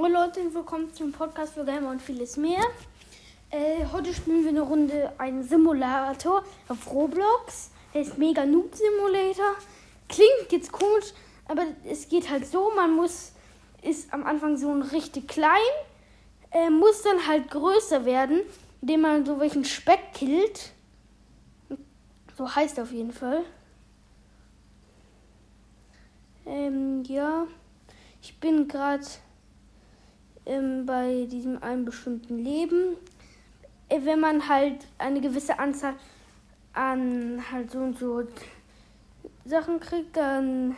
Moin Leute, willkommen zum Podcast für Gamer und vieles mehr. Äh, heute spielen wir eine Runde einen Simulator auf Roblox. Der ist Mega Noob Simulator. Klingt jetzt komisch, aber es geht halt so, man muss, ist am Anfang so ein richtig klein, äh, muss dann halt größer werden, indem man so welchen Speck killt. So heißt er auf jeden Fall. Ähm, ja. Ich bin gerade ähm, bei diesem einen bestimmten Leben. Äh, wenn man halt eine gewisse Anzahl an halt so und so Sachen kriegt, dann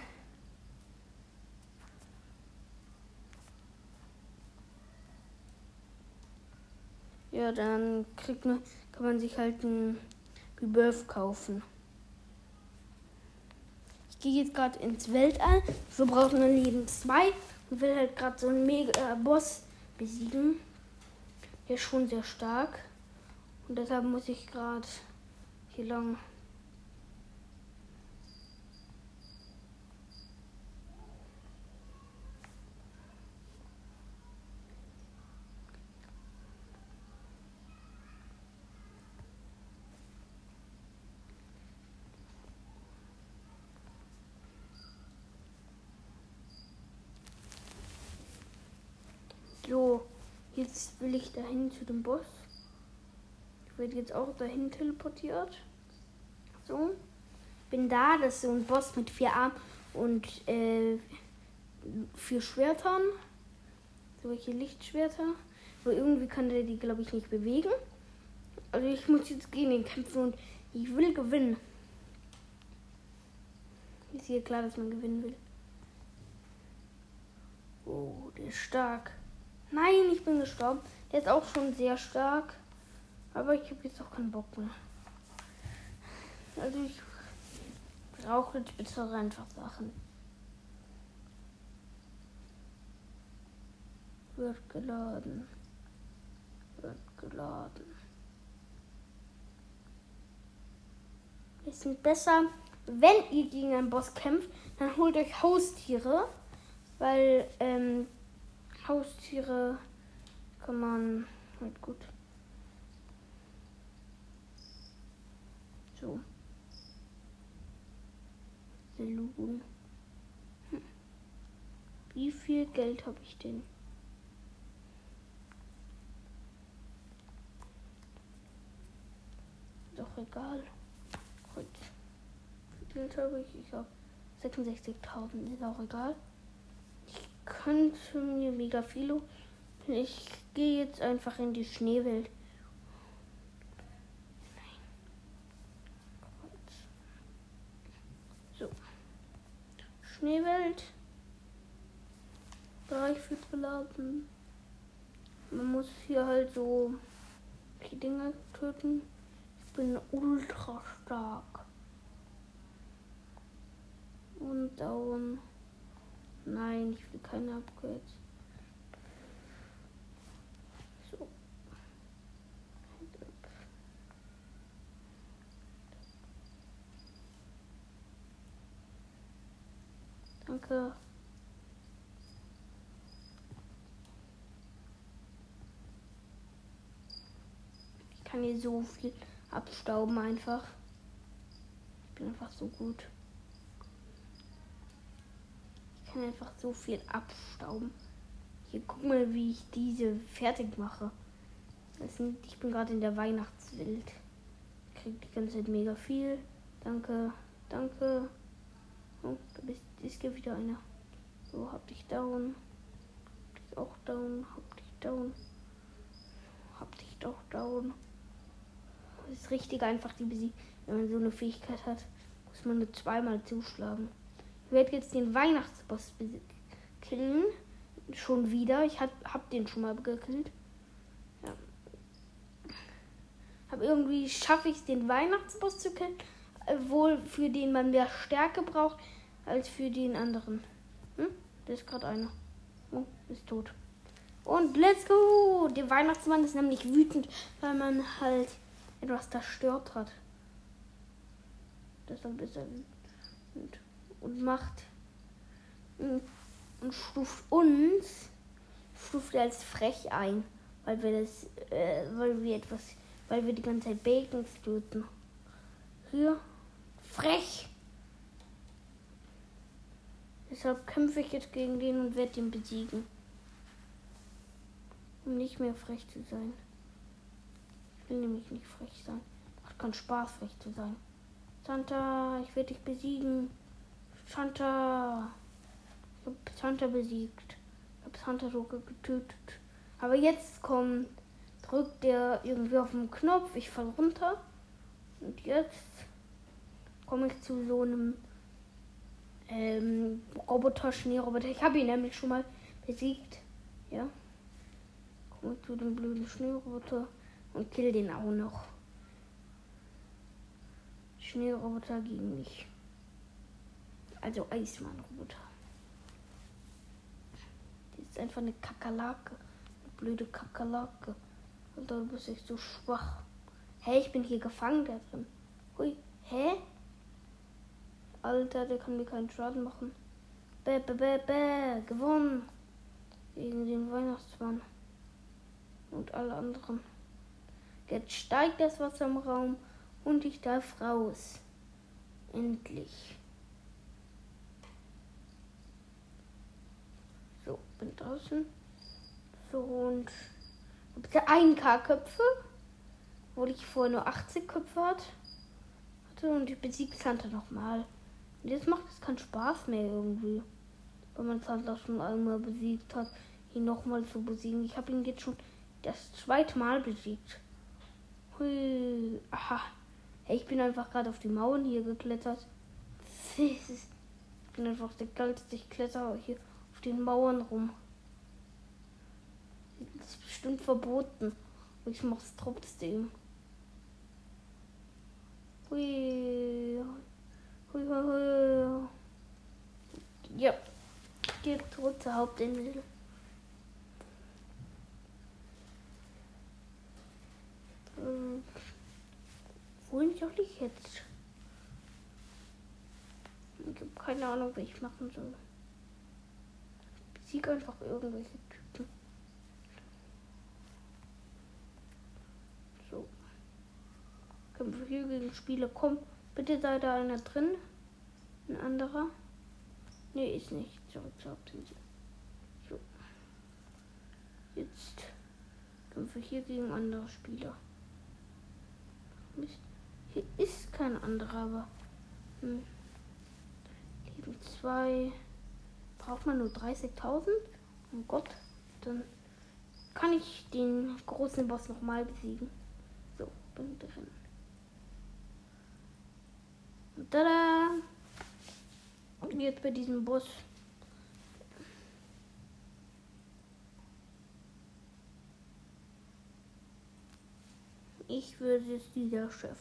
ja, dann kriegt man, kann man sich halt ein Rebirth kaufen. Ich gehe jetzt gerade ins Weltall. Wir brauchen ein Leben 2 und will halt gerade so einen mega Boss besiegen. Der ist schon sehr stark. Und deshalb muss ich gerade hier lang. So, jetzt will ich dahin zu dem Boss. Ich werde jetzt auch dahin teleportiert. So. Bin da, das ist so ein Boss mit vier Armen und äh, vier Schwertern. Solche Lichtschwerter. Aber irgendwie kann der die, glaube ich, nicht bewegen. Also ich muss jetzt gegen den kämpfen und ich will gewinnen. Ist hier klar, dass man gewinnen will. Oh, der ist stark. Nein, ich bin gestorben. Der ist auch schon sehr stark. Aber ich habe jetzt auch keinen Bock mehr. Also ich brauche jetzt bitte einfach Sachen. Wird geladen. Wird geladen. Es sind besser, wenn ihr gegen einen Boss kämpft, dann holt euch Haustiere. Weil, ähm, Haustiere kann man halt gut. So. Hm. Wie viel Geld habe ich denn? Doch egal. Gut. Wie viel Geld habe ich? Ich habe 66.000. Ist auch egal könnte mir mega viel. Ich gehe jetzt einfach in die Schneewelt. So. Schneewelt. Bereich wird beladen. Man muss hier halt so die Dinger töten. Ich bin ultra stark. Und down. Nein, ich will keine Upgrades. Danke. Ich kann hier so viel abstauben einfach. Ich bin einfach so gut kann einfach so viel abstauben. Hier, guck mal, wie ich diese fertig mache. Ich bin gerade in der Weihnachtswelt. Ich krieg die ganze Zeit mega viel. Danke, danke. Oh, da bist, ist hier wieder einer. So, hab dich down. Hab dich auch down. Hab dich down. Hab dich doch down. Das ist richtig einfach, die besiegen. Wenn man so eine Fähigkeit hat, muss man nur zweimal zuschlagen. Werde jetzt den Weihnachtsboss killen. Schon wieder. Ich hab, hab den schon mal gekillt. Ja. Aber irgendwie schaffe ich es, den Weihnachtsboss zu killen. Wohl für den man mehr Stärke braucht als für den anderen. Hm? Da ist gerade einer. Oh, ist tot. Und let's go! Der Weihnachtsmann ist nämlich wütend, weil man halt etwas zerstört hat. Deshalb ist er wütend und macht und stuft uns stuft er als frech ein, weil wir das, äh, weil wir etwas, weil wir die ganze Zeit Bacon töten. Hier, frech. Deshalb kämpfe ich jetzt gegen den und werde ihn besiegen. Um nicht mehr frech zu sein. Ich will nämlich nicht frech sein. Macht keinen Spaß, frech zu sein. Santa, ich werde dich besiegen. Santa. Ich habe Santa besiegt. Ich habe Santa sogar getötet. Aber jetzt kommt, drückt der irgendwie auf den Knopf. Ich fall runter. Und jetzt komme ich zu so einem ähm, Roboter, Schneeroboter. Ich habe ihn nämlich schon mal besiegt. Ja. Komme zu dem blöden Schneeroboter und kill den auch noch. Schneeroboter gegen mich. Also Eismann-Roboter. Die ist einfach eine Kakerlake. Eine blöde Kakerlake. Und da bist ich so schwach. Hä, hey, ich bin hier gefangen da drin. Hui, hä? Alter, der kann mir keinen Schaden machen. Bäh, bäh, bäh, bäh, gewonnen. Gegen den Weihnachtsmann. Und alle anderen. Jetzt steigt das Wasser im Raum und ich darf raus. Endlich. So, bin draußen. So und bitte ein K-Köpfe, obwohl ich vorher nur 80 Köpfe hatte. Und ich besiege Santa nochmal. Und jetzt macht es keinen Spaß mehr irgendwie. Wenn man Santa schon einmal besiegt hat, ihn nochmal zu besiegen. Ich habe ihn jetzt schon das zweite Mal besiegt. Hui. Aha. Hey, ich bin einfach gerade auf die Mauern hier geklettert. Ich bin einfach der geilste. Ich kletter hier den Mauern rum. Das ist bestimmt verboten. Aber ich mach's trotzdem. Hui. Hui, hui, hui. Ja. Geht zurück zur Hauptinsel. Ähm, wohin soll ich jetzt? Ich habe keine Ahnung, was ich machen soll. Besieg einfach irgendwelche Typen. So. Kämpfe hier gegen Spieler. Komm, bitte sei da einer drin. Ein anderer. Nee, ist nicht. Zurück zur Hauptinsel. So. Jetzt kämpfe hier gegen andere Spieler. Hier ist kein anderer, aber. Hm. Leben 2. Braucht man nur 30.000? Oh Gott. Dann kann ich den großen Boss nochmal besiegen. So, bin drin. Und tada! Und jetzt bei diesem Boss. Ich würde jetzt dieser Chef.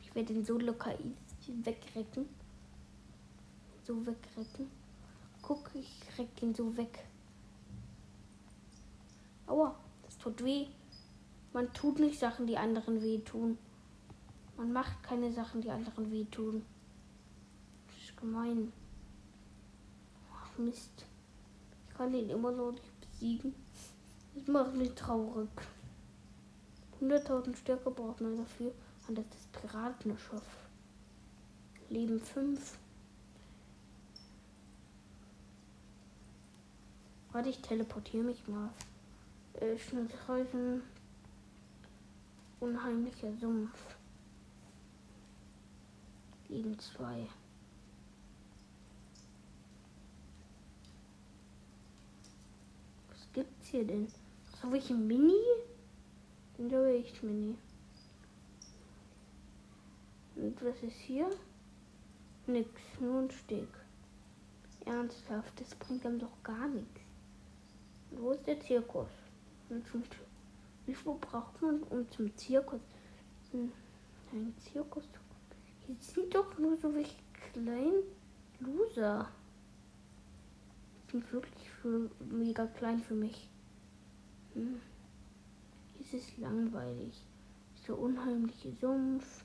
Ich werde ihn so locker wegrecken. So wegrecken. Guck, ich reck ihn so weg. Aua, das tut weh. Man tut nicht Sachen, die anderen wehtun. Man macht keine Sachen, die anderen wehtun. Das ist gemein. Ach Mist. Ich kann ihn immer noch nicht besiegen. Das macht mich traurig. 100.000 Stärke braucht man dafür. Und das ist Piratenschiff. Leben 5. Warte, ich teleportiere mich mal. Äh, Schnellreisen. Unheimlicher Sumpf. Leben 2. Was gibt's hier denn? So welche Mini? Den glaube ich mir nie. Und was ist hier? Nix, nur ein Steg. Ernsthaft, das bringt einem doch gar nichts. Wo ist der Zirkus? Und zum, wie viel braucht man, um zum Zirkus? Hm, ein Zirkus zu Hier sind doch nur so welche kleinen Loser. Die sind wirklich für, mega klein für mich. Hm ist langweilig. So unheimliche Sumpf.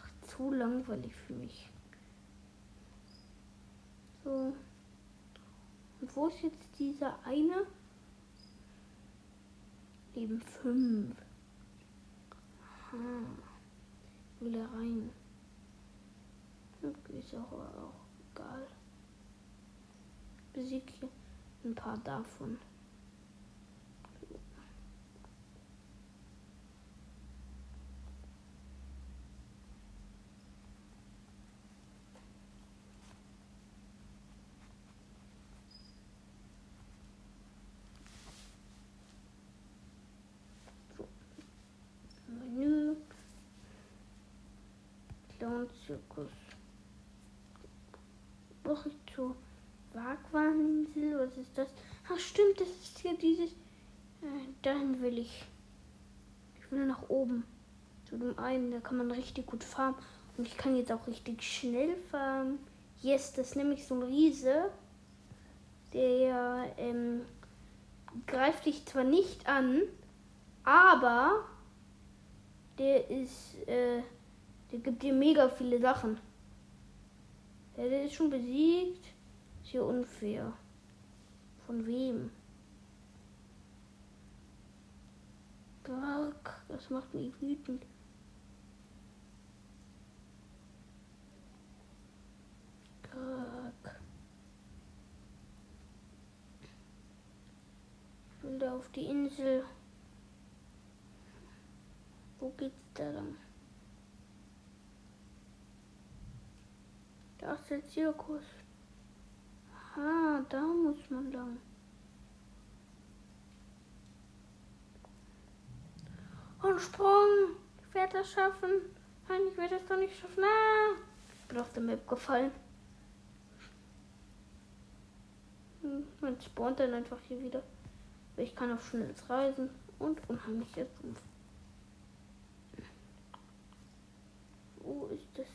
Ach, zu langweilig für mich. So. Wo ist jetzt dieser eine? Leben 5. Aha. Will er rein? Ist auch, auch egal. Hier ein paar davon. Ich zur Wagwaninsel? Was ist das? Ach stimmt, das ist hier dieses. Äh, dahin will ich. Ich will nach oben. Zu dem einen, da kann man richtig gut farmen. Und ich kann jetzt auch richtig schnell farmen. Yes, das ist nämlich so ein Riese. Der ähm, greift dich zwar nicht an, aber der ist, äh, der gibt dir mega viele Sachen. Ja, der ist schon besiegt. Ist hier unfair. Von wem? Fuck, das macht mich wütend. Fuck. Ich will da auf die Insel. Wo geht's da lang? Da ist der Zirkus. Aha, da muss man lang. Und Sprung. Ich werde das schaffen. Nein, ich werde es doch nicht schaffen. Ah, ich bin auf der Map gefallen. Hm, Man spawnt dann einfach hier wieder. Ich kann auf schnelles Reisen und unheimlicher Sumpf. Wo ist das?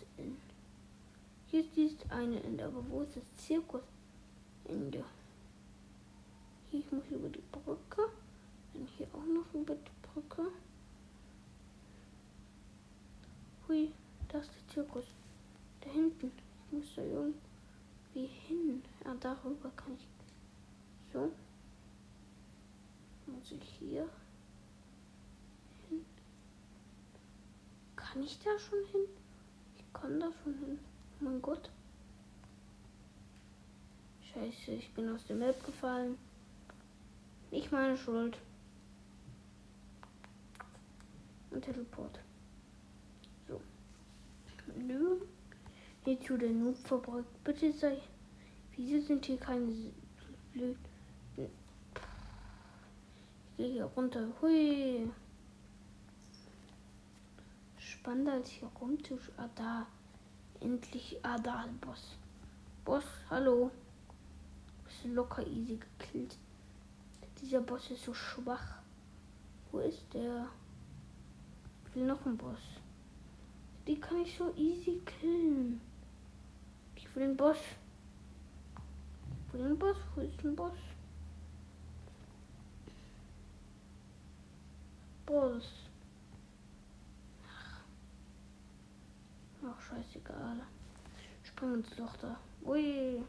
Hier ist eine Ende, aber wo ist das Zirkusende? Hier, ich muss über die Brücke. Dann hier auch noch über die Brücke. Hui, da ist der Zirkus. Da hinten. Ich muss da irgendwie hin. Ja, darüber kann ich. So. Muss ich hier hin? Kann ich da schon hin? Ich kann da schon hin. Mein Gott. Scheiße, ich bin aus der Map gefallen. Nicht meine Schuld. Und Teleport. So. Menü. Hier zu der Noob-Fabrik. Bitte sei. Wieso sind hier keine blöd? Ich gehe hier runter. Hui. Spannend als hier rumzusch. Ah, da. Endlich. Ah, da, Boss. Boss, hallo. Ist locker easy gekillt. Dieser Boss ist so schwach. Wo ist der? Ich will noch einen Boss. Die kann ich so easy killen. Ich will den Boss. Ich will den Boss. Wo ist ein Boss? Boss. Ach, scheißegal. Spring ins Loch da. Ui.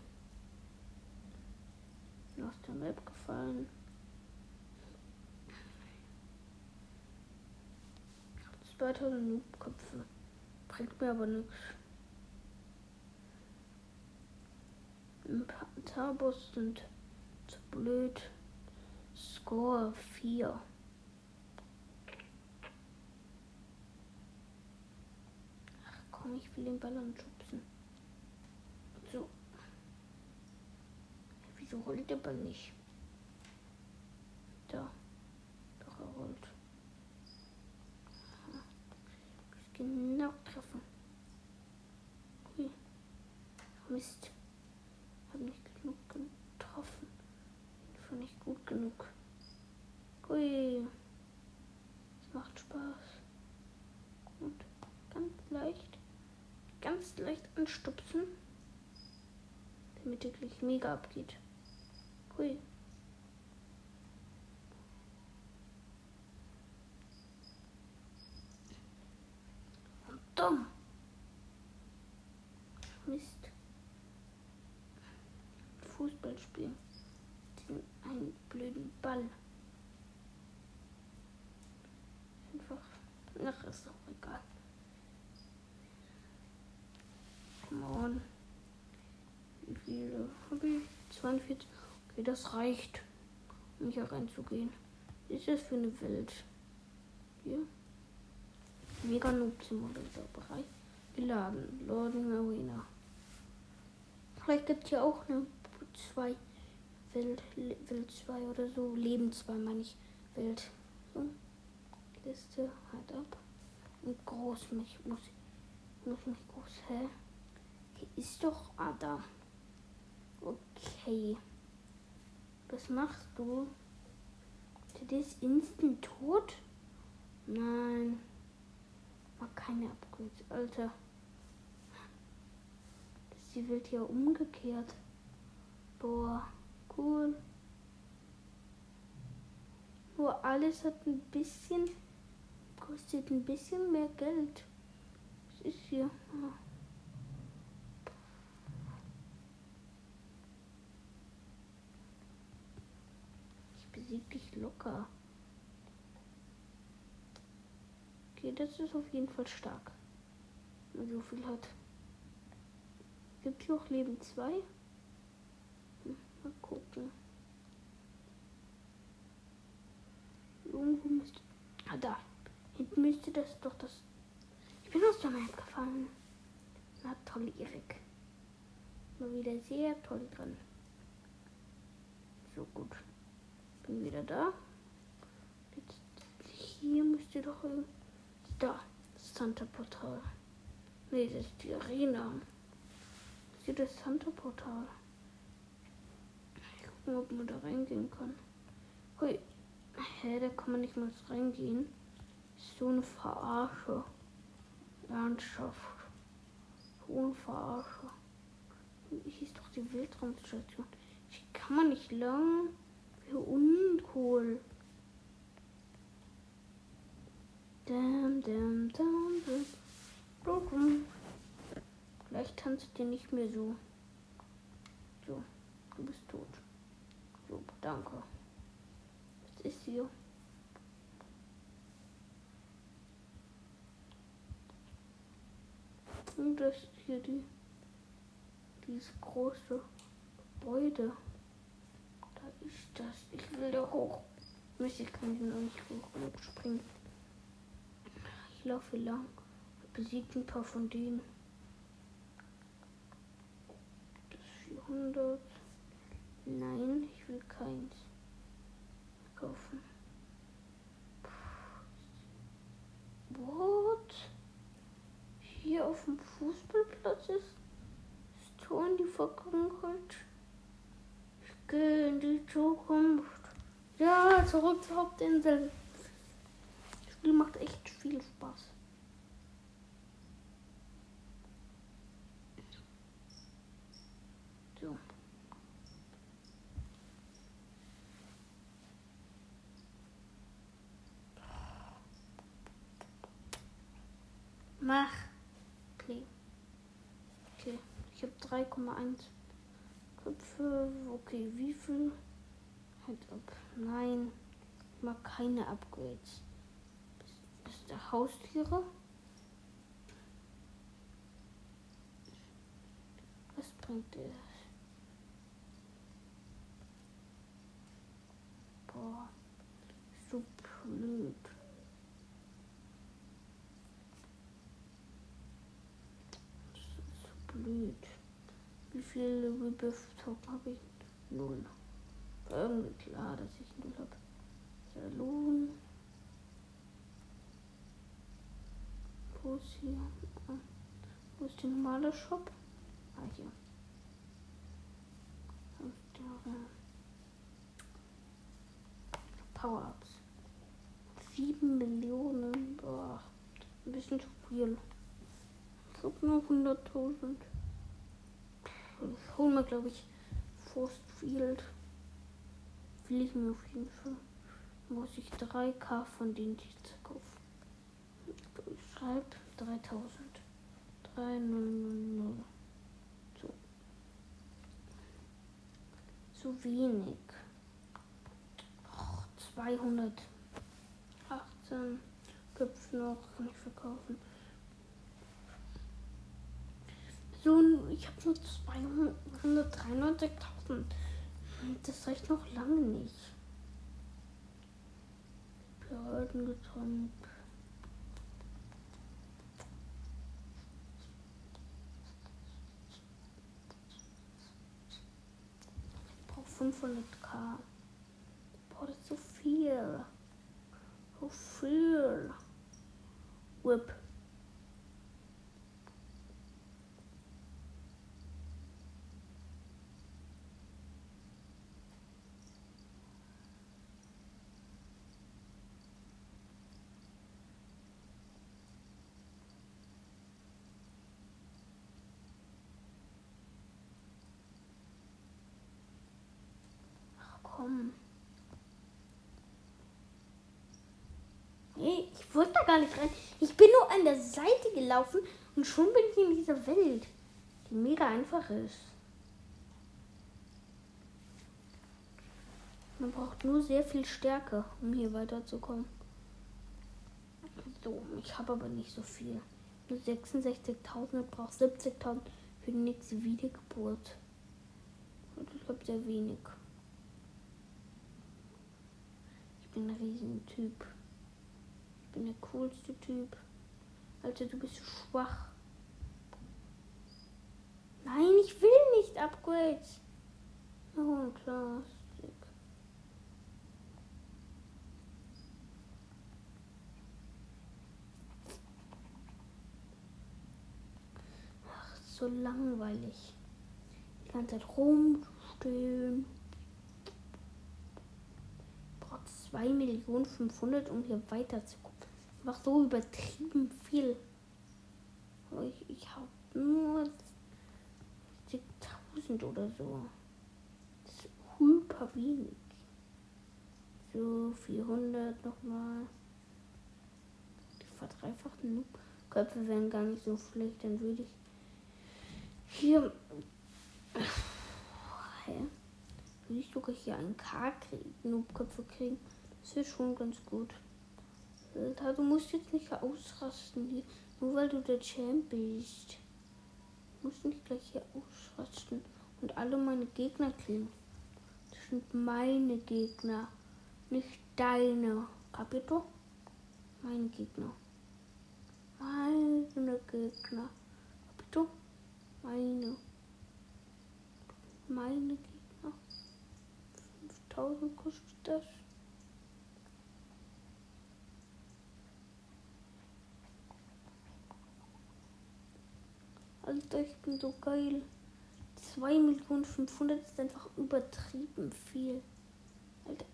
Aus der Map gefallen. Ich hab 2000 Noob-Köpfe. Bringt mir aber nichts. Ein paar Tabos sind zu blöd. Score 4. Ach komm, ich will den Ball anschubsen. So. Wieso rollt der Ball nicht? Da. Doch, er rollt. Genau treffen. Hui. Mist. Hab nicht genug getroffen. War nicht gut genug. Hui. Es macht Spaß. Und ganz leicht, ganz leicht anstupsen, damit er gleich mega abgeht. Hui. Und dumm. Mist. Fußball spielen. diesen einen blöden Ball. Einfach. Ach, ist doch egal. Come on. Wie viele habe ich? 42. Okay, das reicht, um hier reinzugehen. Was ist das für eine Welt? Hier. Mega Noob Simulator Bereich. Geladen. Loading Arena. Vielleicht gibt es hier auch eine 2 Welt, Welt 2 oder so. Leben 2 meine ich. Welt. So. Liste halt ab. Und groß mich muss, muss mich groß. Hä? Hier ist doch Ada. Okay. Was machst du? Der ist instant tot? Nein. Mach keine Upgrades, Alter. Die Welt ja umgekehrt. Boah, cool. Nur alles hat ein bisschen, kostet ein bisschen mehr Geld. Was ist hier? Ah. Ich besieg dich locker. Okay, das ist auf jeden Fall stark. Wenn so viel hat. Gibt hier auch Leben 2? Hm, mal gucken. Irgendwo müsste. Ah, da. Hinten müsste das doch das. Ich bin aus der Map gefallen. Na toll, Erik. Mal wieder sehr toll dran. So gut. Bin wieder da. Jetzt hier müsste doch irgendwie. Da. Das Santa Portal. Nee, das ist die Arena. Das ist das Santa Portal. Ich gucken, ob man da reingehen kann. Hui. Hä, da kann man nicht mal reingehen. So eine Verarsche. Landschaft. So eine Verarsche. Hier ist doch die Weltraumstation. Hier kann man nicht lang. Wie uncool. Dam, dam, dam, dam. Vielleicht tanzt ihr nicht mehr so. So, du bist tot. So, danke ist hier. Und das ist hier die, dieses große Gebäude. Ist das. Ich will da hoch. Mist, ich kann hier noch nicht hoch springen. Ich laufe lang. Besiegt ein paar von denen. Das 400. Nein, ich will keins kaufen. What? Hier auf dem Fußballplatz ist das Tor in die Vergangenheit. Gehe in die Zukunft. Ja, zurück zur Hauptinsel. Das Spiel macht echt viel Spaß. So. Mach. Play. Okay. Ich habe 3,1 Köpfe. Okay, wie viel? Halt ab. Nein. Ich mag keine Upgrades. Das ist der Haustiere. Was bringt der? Boah. So blöd. blöd. Wie viele Rebirth-Token habe ich? Null. Irgendwie klar, dass ich null habe. Salon. Wo ist hier? Wo ist der normale Shop? Ah, hier. Power-Ups. 7 Millionen. Boah, ein bisschen zu viel habe nur 100.000. Ich hole mir, glaube ich, Forst Field. Will ich mir auf jeden Fall. Muss ich 3k von den jetzt kaufen. Ich schreibe 3000. 3000. So. Zu wenig. 218 Köpfe noch, kann ich verkaufen. So, ich habe nur 293.000. Das reicht noch lange nicht. Behördengetränk. Ich brauche 500k. Boah, das ist so viel. So viel. Whip. komm. Nee, ich wollte da gar nicht rein. Ich bin nur an der Seite gelaufen und schon bin ich in dieser Welt, die mega einfach ist. Man braucht nur sehr viel Stärke, um hier weiterzukommen. So, ich habe aber nicht so viel. Nur 66.000, ich brauche 70.000 für die nächste Wiedergeburt. Und ich glaube sehr wenig. bin ein Riesentyp. Ich bin der coolste Typ. Alter, du bist schwach. Nein, ich will nicht Upgrades. Oh, Plastik. Ach, so langweilig. Die ganze Zeit rumstehen. 2 Millionen 500, um hier weiterzukommen. Einfach so übertrieben viel. Ich, ich habe nur 1000 oder so. Das ist hyper wenig. So, 400 nochmal. Die verdreifachten Köpfe wären gar nicht so schlecht. Dann würde ich hier. Hä? Würde ich sogar hier einen K kriegen, Noobköpfe kriegen. Das ist schon ganz gut. Alter, du musst jetzt nicht ausrasten hier, nur weil du der Champ bist. Du musst nicht gleich hier ausrasten und alle meine Gegner killen. Das sind meine Gegner, nicht deine. Kapito? Meine Gegner. Meine Gegner. Kapito? Meine. Meine Gegner. 5000 kostet das. Alter, ich bin so geil. 2 Millionen 500 ist einfach übertrieben viel. Alter.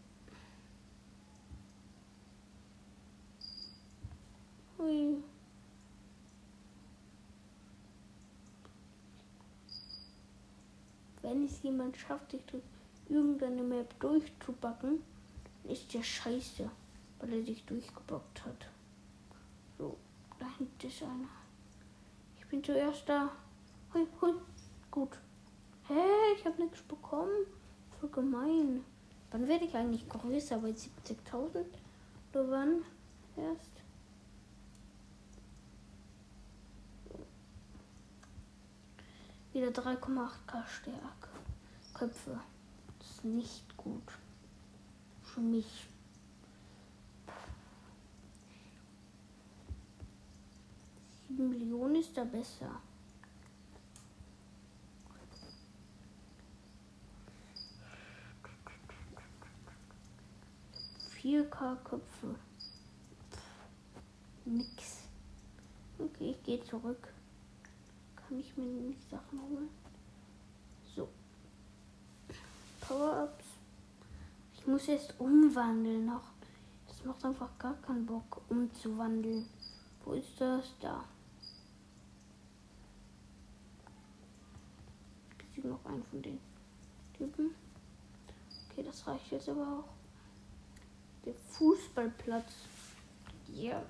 Hui. Wenn es jemand schafft, sich durch irgendeine Map durchzubacken, ist der scheiße, weil er sich durchgebockt hat. So, da hinten ist einer bin zuerst da. Hui, hui. Gut. Hä, hey, ich habe nichts bekommen. Voll gemein. Wann werde ich eigentlich größer? Bei 70.000? Oder wann? Erst? Wieder 3,8k Stärke. Köpfe. Das ist nicht gut. Für mich. 7 Millionen ist da besser. Vier K-Köpfe. Nix. Okay, ich gehe zurück. Kann ich mir nicht Sachen holen? So. Power-Ups. Ich muss jetzt umwandeln noch. Das macht einfach gar keinen Bock, umzuwandeln. Wo ist das? Da. besiege noch einen von den Typen. Okay, das reicht jetzt aber auch. Der Fußballplatz. Ja.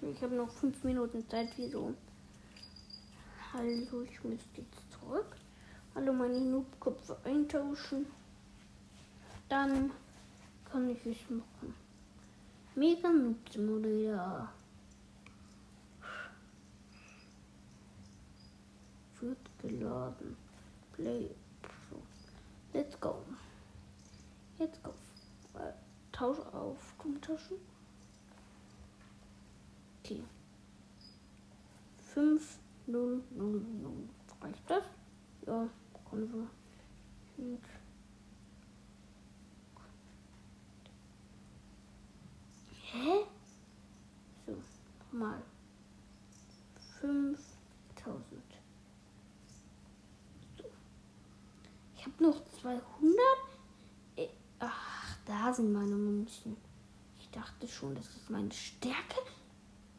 Ich habe noch fünf Minuten Zeit. Wieso? Also, ich müsste jetzt zurück. Alle meine Noobköpfe eintauschen. Dann kann ich nicht machen. Mega Noob Simulator. Wird geladen. Play. Let's go. Let's go. Tausch auf Taschen. Okay. 5, 0, 0, 0. Reicht das? Ja, können wir. Und Hä? So, mal 5000. So. Ich habe noch 200. Da sind meine Münzen. Ich dachte schon, das ist meine Stärke.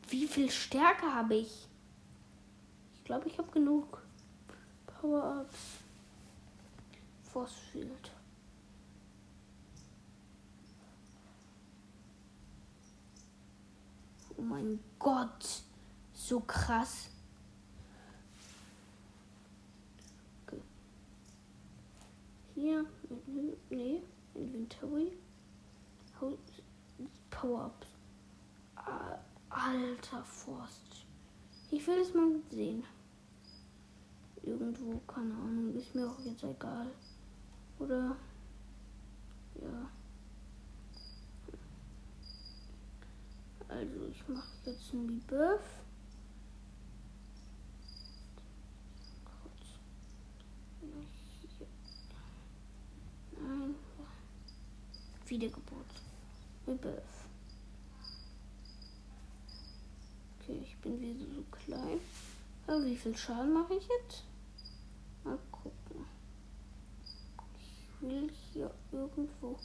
Wie viel Stärke habe ich? Ich glaube, ich habe genug Power-Ups. Force Field. Oh mein Gott. So krass. Okay. Hier. Nee. Inventory. Power-Ups. Alter Forst. Ich will es mal sehen. Irgendwo, keine Ahnung. Ist mir auch jetzt egal. Oder. Ja. Also ich mache jetzt ein Rebirth. Nein. Wiedergeburt. Rebirth. Okay, ich bin wieder so klein. Aber wie viel Schaden mache ich jetzt? Mal gucken. Ich will hier irgendwo.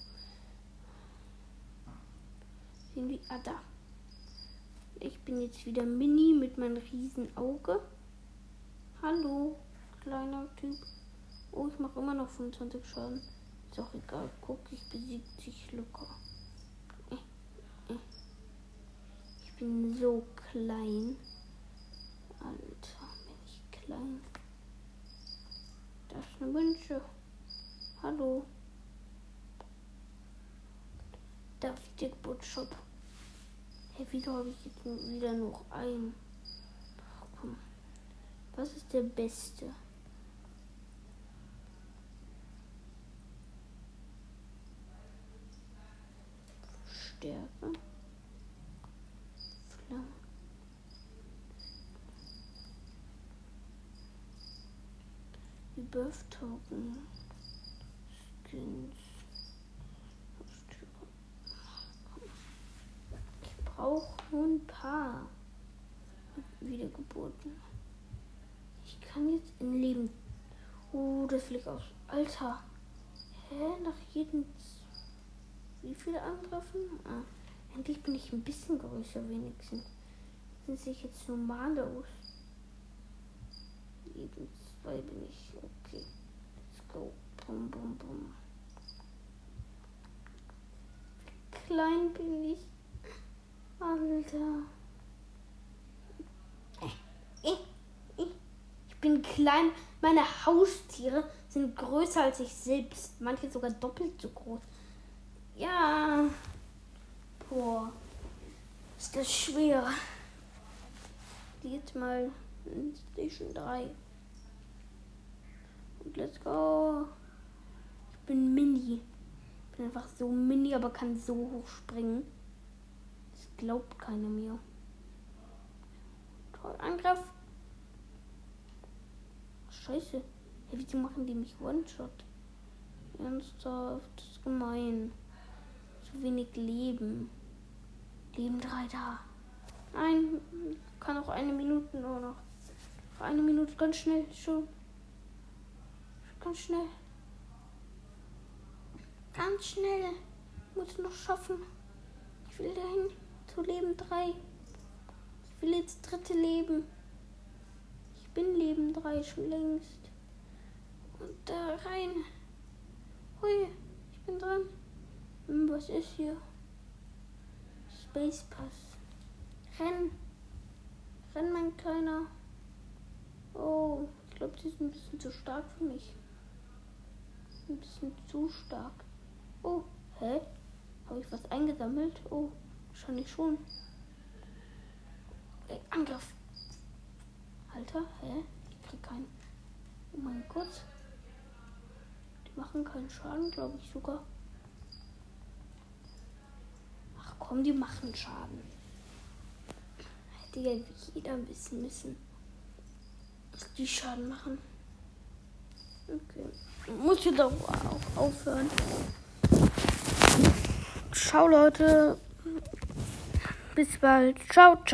Irgendwie. Ah, da. Ich bin jetzt wieder Mini mit meinem riesen Auge. Hallo, kleiner Typ. Oh, ich mache immer noch 25 Schaden. Ist auch egal. Guck, ich besiegt sich locker. Ich bin so klein. Alter, bin ich klein. Das ist eine Wünsche. Hallo. Darf ich dir Geburtsshop? Hey, wieso habe ich jetzt wieder noch ein? Komm. Was ist der beste? Stärke. Flamme. Birth Token. Skins. brauche nur ein paar Wiedergeburten. Ich kann jetzt in Leben. Oh, das fliegt aus. Alter. Hä? Nach jedem. Wie viele Angriffen? Ah, endlich bin ich ein bisschen größer, wenigstens. Sind sich jetzt normale aus. Jeden zwei bin ich. Okay. Go. Bum, bum, bum. Klein bin ich. Alter. Ich bin klein. Meine Haustiere sind größer als ich selbst. Manche sogar doppelt so groß. Ja. Boah. Ist das schwer. Jetzt mal in Station 3. Und let's go. Ich bin mini. Ich bin einfach so mini, aber kann so hoch springen glaubt keiner mehr. Toll, Angriff. Scheiße. Hey, wieso machen die mich One-Shot? Ernsthaft, das ist gemein. Zu wenig Leben. Leben drei da. Nein, kann auch eine Minute nur noch. Eine Minute, ganz schnell, schon. Ganz schnell. Ganz schnell. Ich muss noch schaffen. Ich will dahin zu Leben 3. Ich will jetzt dritte Leben. Ich bin Leben 3 schon längst. Und da rein. Hui, ich bin dran. Hm, was ist hier? Space Pass. Renn. Renn, mein Kleiner. Oh, ich glaube, die ist ein bisschen zu stark für mich. Ein bisschen zu stark. Oh, hä? Habe ich was eingesammelt? Oh, wahrscheinlich schon. Ey, Angriff. Alter, hä? Ich krieg keinen. Oh mein Gott. Die machen keinen Schaden, glaube ich sogar. Ach komm, die machen Schaden. Hätte ja jeder ein bisschen müssen. Die Schaden machen. Okay. Muss jetzt auch aufhören. Ciao Leute. Bis bald. Ciao, ciao.